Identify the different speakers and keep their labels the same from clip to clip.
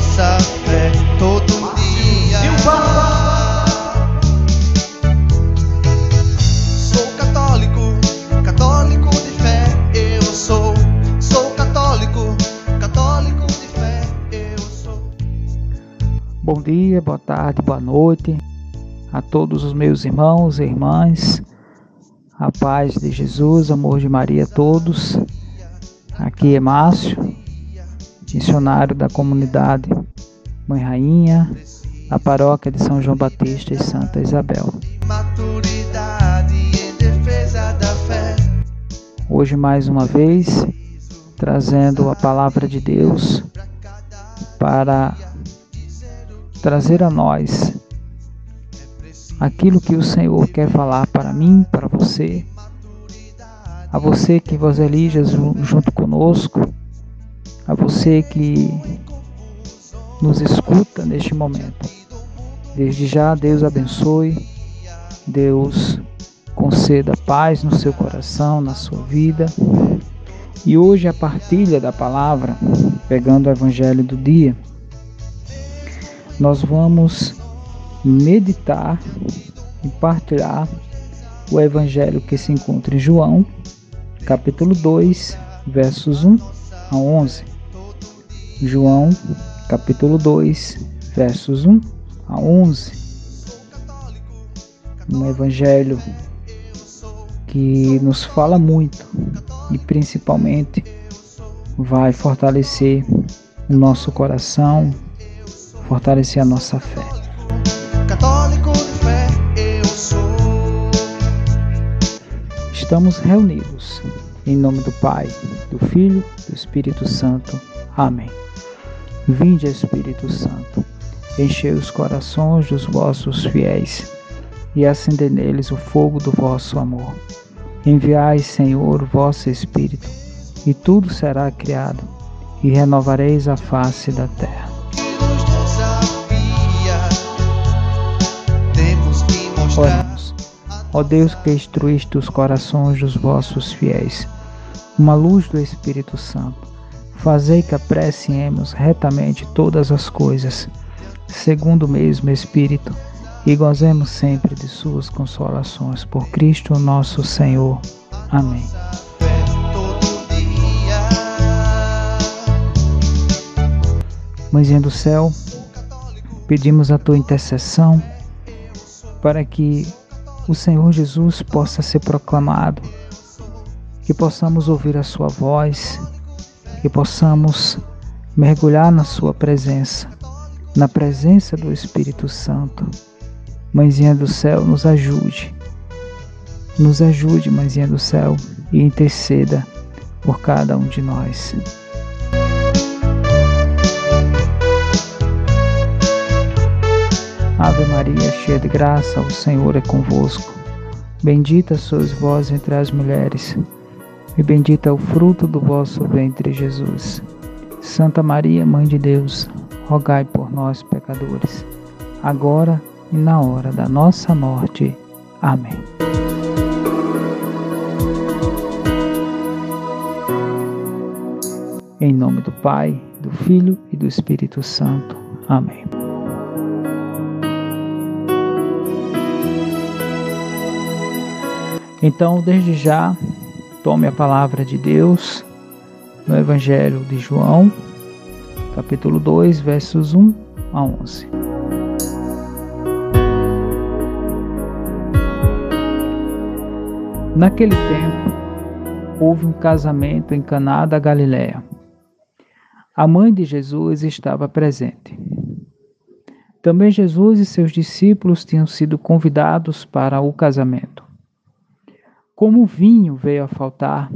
Speaker 1: Nossa fé todo dia. Sou católico, católico de fé, eu sou. Sou católico, católico de fé, eu sou.
Speaker 2: Bom dia, boa tarde, boa noite a todos os meus irmãos e irmãs. A paz de Jesus, amor de Maria a todos. Aqui é Márcio, missionário da comunidade Mãe Rainha, da paróquia de São João Batista e Santa Isabel. Hoje, mais uma vez, trazendo a palavra de Deus para trazer a nós aquilo que o Senhor quer falar para mim, para você, a você que vos elija ju- junto conosco, a você que nos escuta neste momento. Desde já, Deus abençoe, Deus conceda paz no seu coração, na sua vida. E hoje a partilha da palavra, pegando o evangelho do dia, nós vamos meditar e partilhar o evangelho que se encontra em João, capítulo 2, versos 1 a 11. João, capítulo 2, versos 1 a 11. Um evangelho que nos fala muito e principalmente vai fortalecer o nosso coração, fortalecer a nossa fé.
Speaker 1: Católico de fé, eu sou.
Speaker 2: Estamos reunidos em nome do Pai, do Filho, do Espírito Santo. Amém. Vinde, Espírito Santo, enchei os corações dos vossos fiéis e acendei neles o fogo do vosso amor. Enviai, Senhor, vosso Espírito, e tudo será criado, e renovareis a face da terra. Oremos. Ó Deus que instruíste os corações dos vossos fiéis, uma luz do Espírito Santo, fazei que apreciemos retamente todas as coisas, segundo o mesmo Espírito, e gozemos sempre de suas consolações. Por Cristo nosso Senhor. Amém. Mãezinha do céu, pedimos a tua intercessão para que o Senhor Jesus possa ser proclamado, que possamos ouvir a sua voz, que possamos mergulhar na sua presença, na presença do Espírito Santo. Mãezinha do céu, nos ajude. Nos ajude, Mãezinha do céu, e interceda por cada um de nós. Ave Maria, cheia de graça, o Senhor é convosco. Bendita sois vós entre as mulheres, e bendito é o fruto do vosso ventre, Jesus. Santa Maria, Mãe de Deus, rogai por nós, pecadores, agora e na hora da nossa morte. Amém. Em nome do Pai, do Filho e do Espírito Santo. Amém. Então, desde já, tome a palavra de Deus no Evangelho de João, capítulo 2, versos 1 a 11. Naquele tempo, houve um casamento em Caná da Galiléia. A mãe de Jesus estava presente. Também Jesus e seus discípulos tinham sido convidados para o casamento. Como o vinho veio a faltar,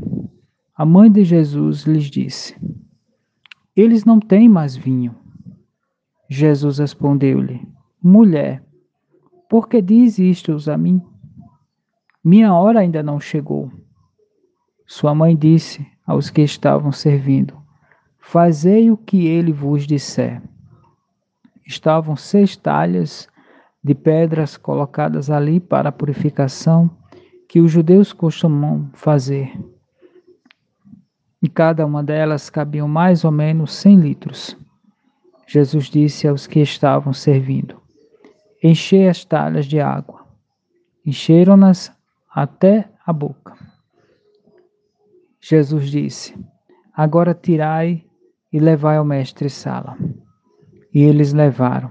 Speaker 2: a mãe de Jesus lhes disse: Eles não têm mais vinho. Jesus respondeu-lhe: Mulher, por que diz isto a mim? Minha hora ainda não chegou. Sua mãe disse aos que estavam servindo: Fazei o que ele vos disser. Estavam seis talhas de pedras colocadas ali para a purificação que os judeus costumam fazer. E cada uma delas cabia mais ou menos cem litros. Jesus disse aos que estavam servindo: Enchei as talhas de água. Encheram-nas até a boca. Jesus disse: Agora tirai e levai ao mestre Sala. E eles levaram.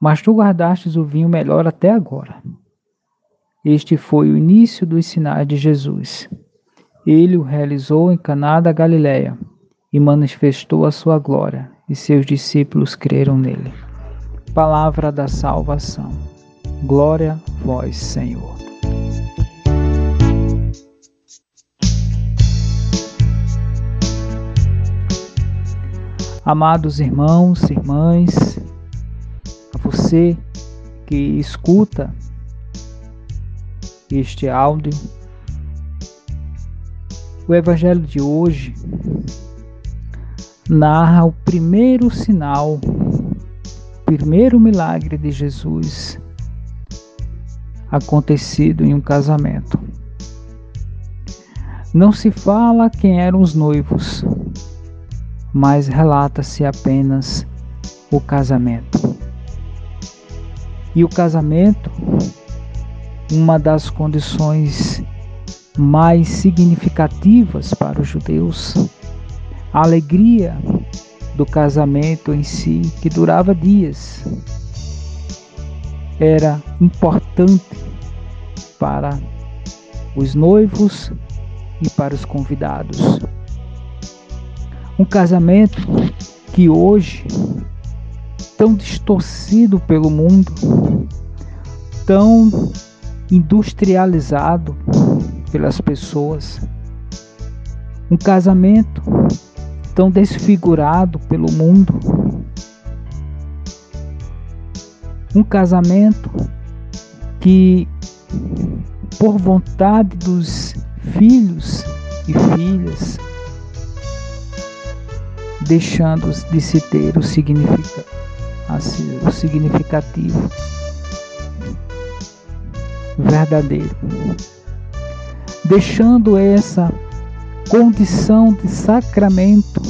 Speaker 2: Mas tu guardastes o vinho melhor até agora. Este foi o início dos sinais de Jesus. Ele o realizou em Caná da Galileia e manifestou a sua glória, e seus discípulos creram nele. Palavra da salvação. Glória a vós, Senhor. Amados irmãos, irmãs, você que escuta este áudio, o Evangelho de hoje narra o primeiro sinal, o primeiro milagre de Jesus acontecido em um casamento. Não se fala quem eram os noivos, mas relata-se apenas o casamento. E o casamento, uma das condições mais significativas para os judeus, a alegria do casamento em si, que durava dias, era importante para os noivos e para os convidados. Um casamento que hoje, tão distorcido pelo mundo, tão industrializado pelas pessoas, um casamento tão desfigurado pelo mundo, um casamento que, por vontade dos filhos e filhas, deixando de se ter o, significa, assim, o significativo verdadeiro, deixando essa condição de sacramento,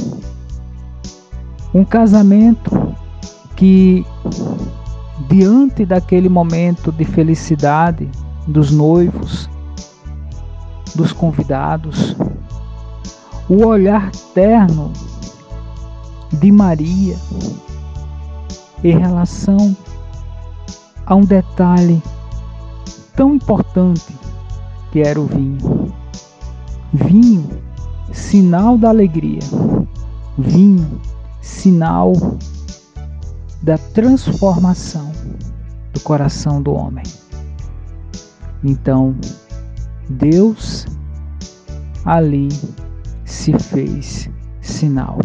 Speaker 2: um casamento que, diante daquele momento de felicidade dos noivos, dos convidados, o olhar terno de Maria em relação a um detalhe tão importante que era o vinho. Vinho, sinal da alegria. Vinho, sinal da transformação do coração do homem. Então, Deus ali se fez sinal.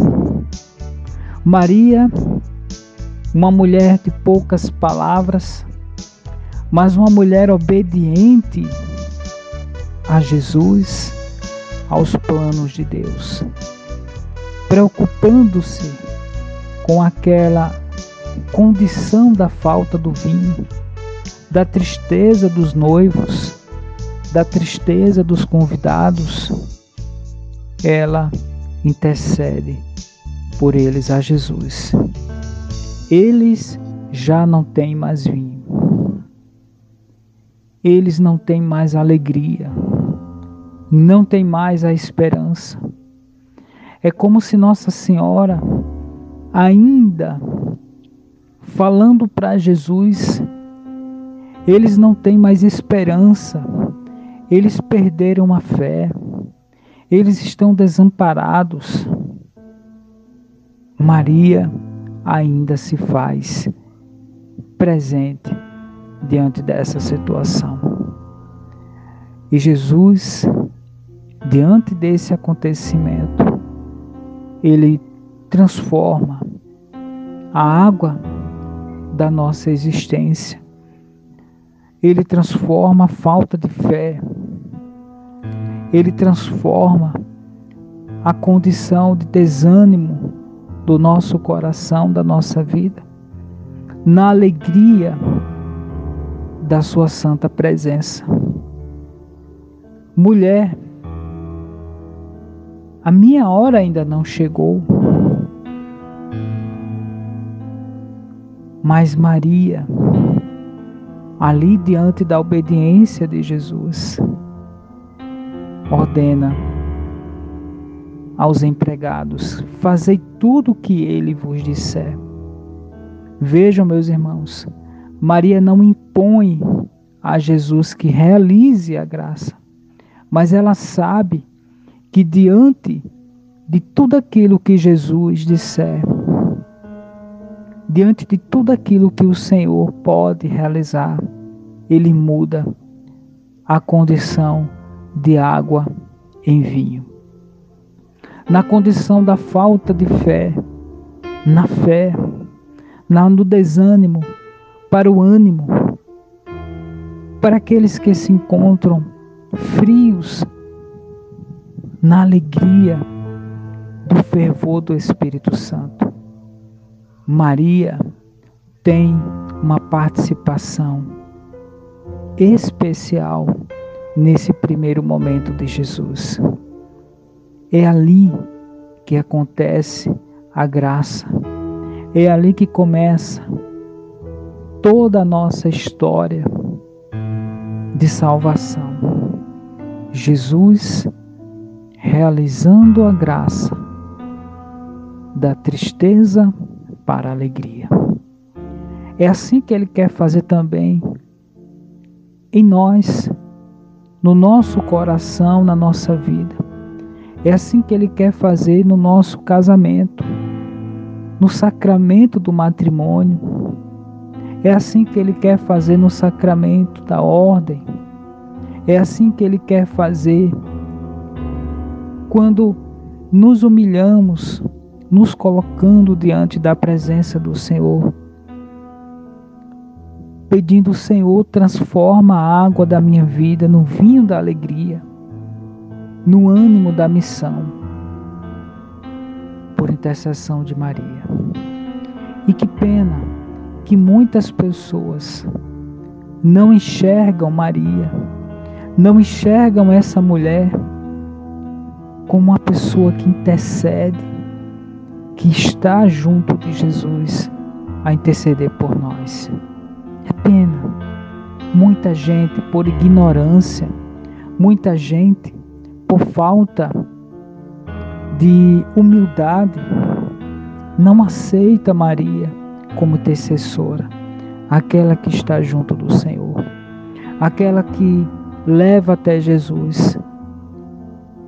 Speaker 2: Maria, uma mulher de poucas palavras, mas uma mulher obediente a Jesus, aos planos de Deus, preocupando-se com aquela condição da falta do vinho, da tristeza dos noivos, da tristeza dos convidados, ela intercede por eles a Jesus. Eles já não têm mais vinho. Eles não têm mais alegria. Não têm mais a esperança. É como se Nossa Senhora ainda falando para Jesus, eles não têm mais esperança, eles perderam a fé, eles estão desamparados. Maria ainda se faz presente diante dessa situação. E Jesus, diante desse acontecimento, ele transforma a água da nossa existência. Ele transforma a falta de fé. Ele transforma a condição de desânimo do nosso coração, da nossa vida, na alegria da Sua santa presença. Mulher, a minha hora ainda não chegou. Mas Maria, ali diante da obediência de Jesus, ordena aos empregados: Fazei tudo o que ele vos disser. Vejam, meus irmãos, Maria não impõe a Jesus que realize a graça, mas ela sabe que diante de tudo aquilo que Jesus disser, diante de tudo aquilo que o Senhor pode realizar, ele muda a condição de água em vinho. Na condição da falta de fé, na fé, na, no desânimo, para o ânimo, para aqueles que se encontram frios, na alegria do fervor do Espírito Santo. Maria tem uma participação especial nesse primeiro momento de Jesus. É ali que acontece a graça, é ali que começa toda a nossa história de salvação. Jesus realizando a graça da tristeza para a alegria. É assim que Ele quer fazer também em nós, no nosso coração, na nossa vida. É assim que Ele quer fazer no nosso casamento, no sacramento do matrimônio. É assim que Ele quer fazer no sacramento da ordem. É assim que Ele quer fazer quando nos humilhamos, nos colocando diante da presença do Senhor, pedindo: Senhor, transforma a água da minha vida no vinho da alegria, no ânimo da missão, por intercessão de Maria. E que pena que muitas pessoas não enxergam Maria, não enxergam essa mulher como uma pessoa que intercede, que está junto de Jesus a interceder por nós. É pena. Muita gente, por ignorância, muita gente, por falta de humildade, não aceita Maria como intercessora, aquela que está junto do Senhor, aquela que leva até Jesus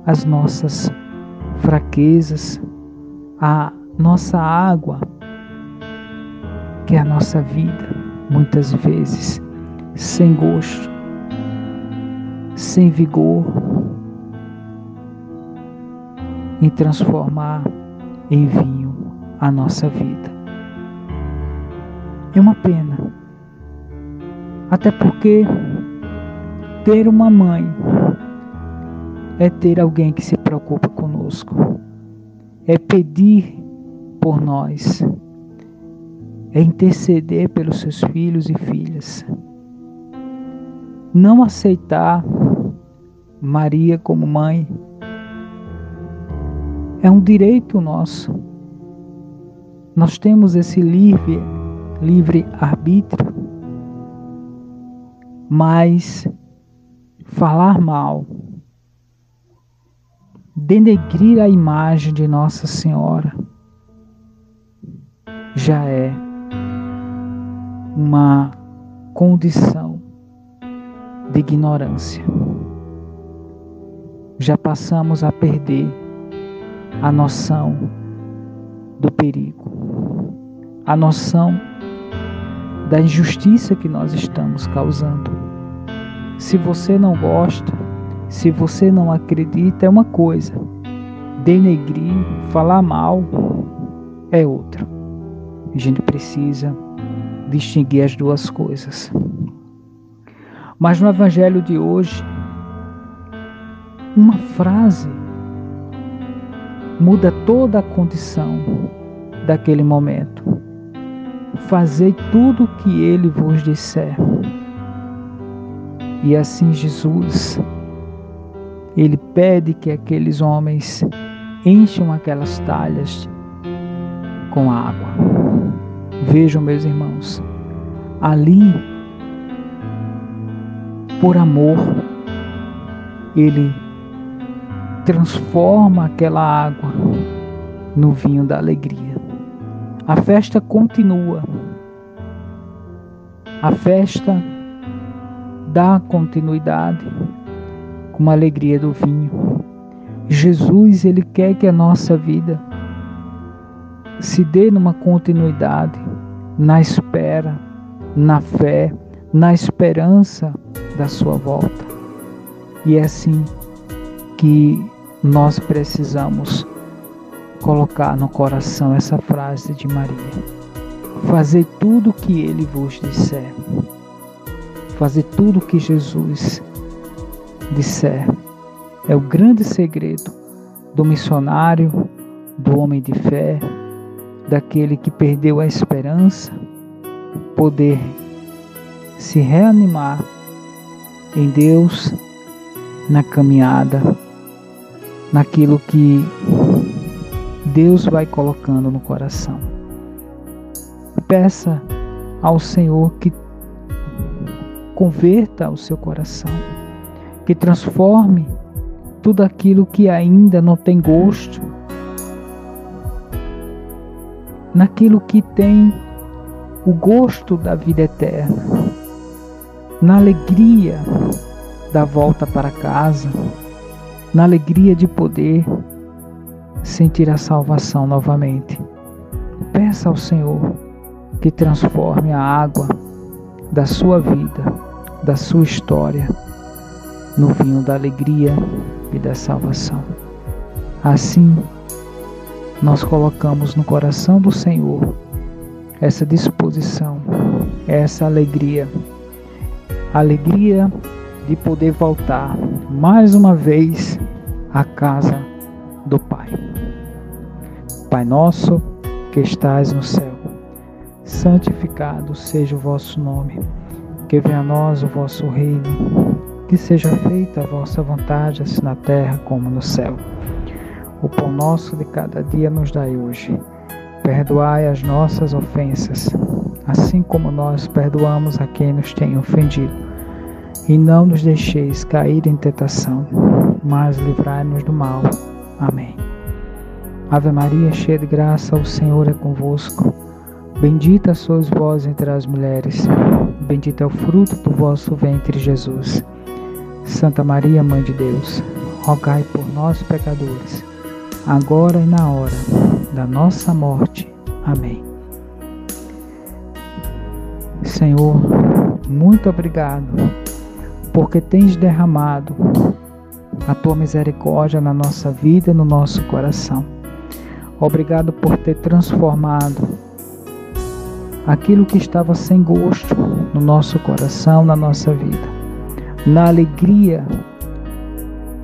Speaker 2: as nossas fraquezas, a nossa água, que é a nossa vida, muitas vezes sem gosto, sem vigor, em transformar em vinho a nossa vida. É uma pena, até porque ter uma mãe é ter alguém que se preocupa conosco, é pedir por nós, é interceder pelos seus filhos e filhas. Não aceitar Maria como mãe é um direito nosso. Nós temos esse livre, livre arbítrio, mas falar mal denegrir a imagem de Nossa Senhora já é uma condição de ignorância. Já passamos a perder a noção do perigo, a noção da injustiça que nós estamos causando. Se você não gosta, se você não acredita, é uma coisa, denegrir, falar mal é outra. A gente precisa distinguir as duas coisas. Mas no Evangelho de hoje, uma frase muda toda a condição daquele momento. Fazei tudo o que ele vos disser. E assim Jesus, ele pede que aqueles homens encham aquelas talhas com água. Vejam, meus irmãos, ali, por amor, ele transforma aquela água no vinho da alegria. A festa continua. A festa dá continuidade com a alegria do vinho. Jesus, ele quer que a nossa vida se dê numa continuidade, na espera, na fé, na esperança da sua volta. E é assim que nós precisamos colocar no coração essa frase de Maria. Fazer tudo o que ele vos disser. Fazer tudo o que Jesus disser. É o grande segredo do missionário, do homem de fé, daquele que perdeu a esperança, poder se reanimar em Deus na caminhada, naquilo que Deus vai colocando no coração. Peça ao Senhor que converta o seu coração, que transforme tudo aquilo que ainda não tem gosto naquilo que tem o gosto da vida eterna, na alegria da volta para casa, na alegria de poder sentir a salvação novamente. Peça ao Senhor que transforme a água da sua vida, da sua história, no vinho da alegria e da salvação. Assim, nós colocamos no coração do Senhor essa disposição, essa alegria, alegria de poder voltar mais uma vez à casa do Pai. Pai nosso que estás no céu, santificado seja o vosso nome, que venha a nós o vosso reino, que seja feita a vossa vontade, assim na terra como no céu. O pão nosso de cada dia nos dai hoje. Perdoai as nossas ofensas, assim como nós perdoamos a quem nos tem ofendido. E não nos deixeis cair em tentação, mas livrai-nos do mal. Amém. Ave Maria, cheia de graça, o Senhor é convosco. Bendita sois vós entre as mulheres, bendito é o fruto do vosso ventre, Jesus. Santa Maria, Mãe de Deus, rogai por nós, pecadores agora e na hora da nossa morte. Amém. Senhor, muito obrigado, porque tens derramado a tua misericórdia na nossa vida e no nosso coração. Obrigado por ter transformado aquilo que estava sem gosto no nosso coração, na nossa vida, na alegria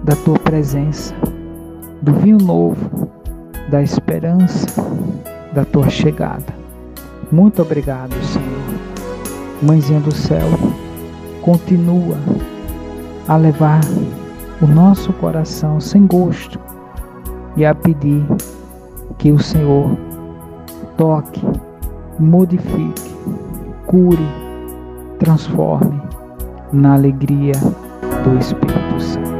Speaker 2: da tua presença do vinho novo, da esperança da tua chegada. Muito obrigado, Senhor. Mãezinha do céu, continua a levar o nosso coração sem gosto e a pedir que o Senhor toque, modifique, cure, transforme na alegria do Espírito Santo.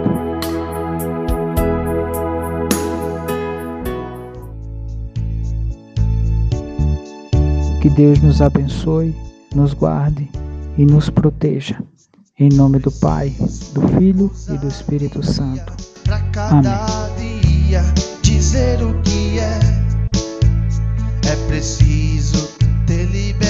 Speaker 2: Que Deus nos abençoe, nos guarde e nos proteja. Em nome do Pai, do Filho e do Espírito Santo.
Speaker 1: Para cada dia dizer o que é, é preciso ter liberdade.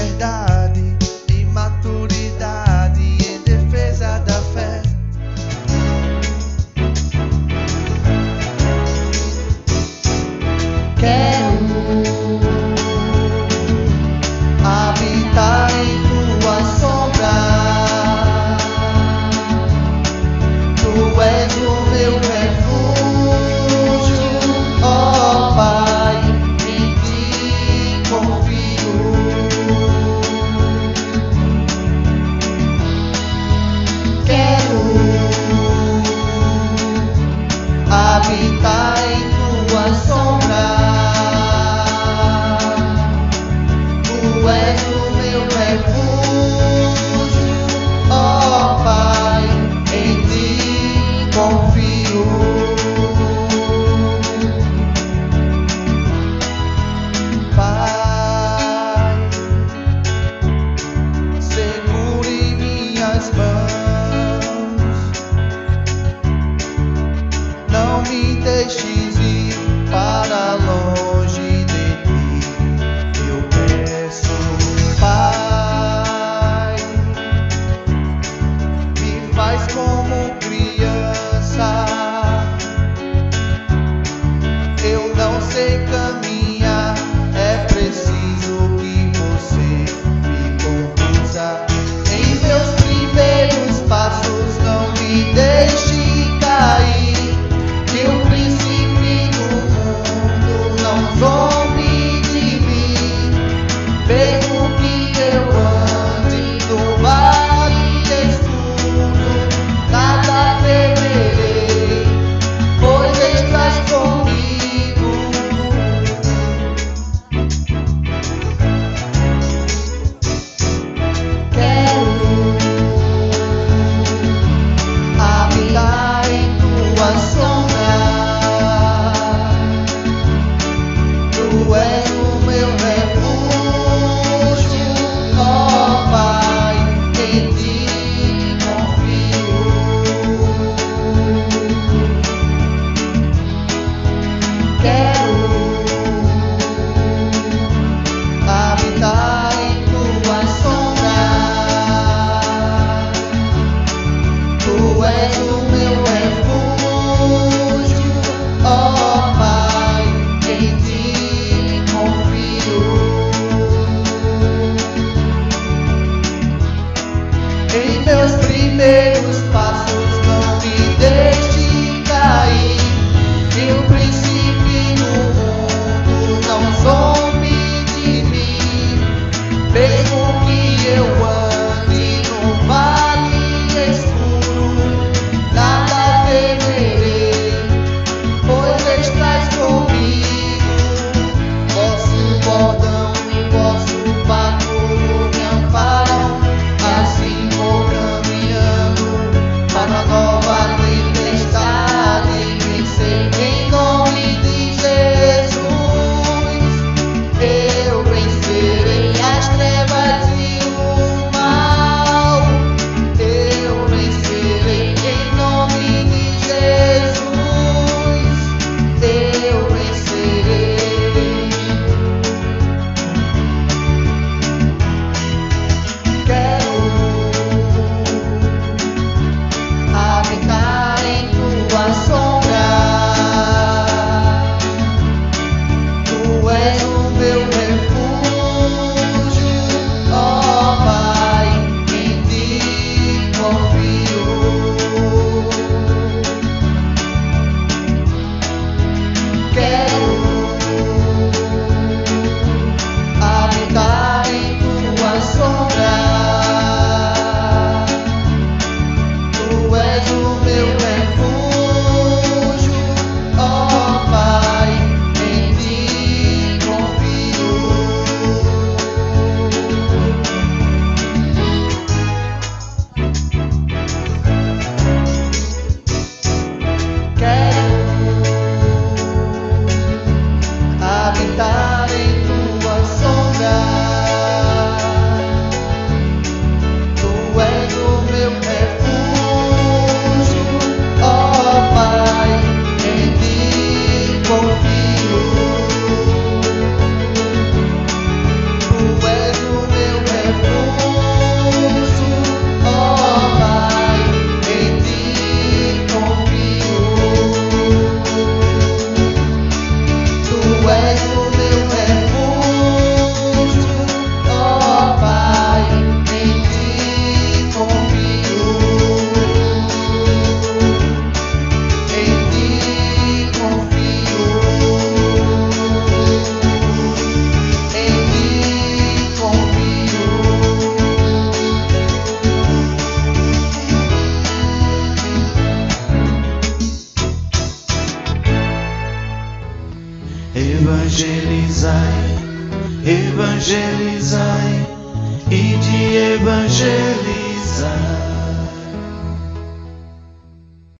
Speaker 3: I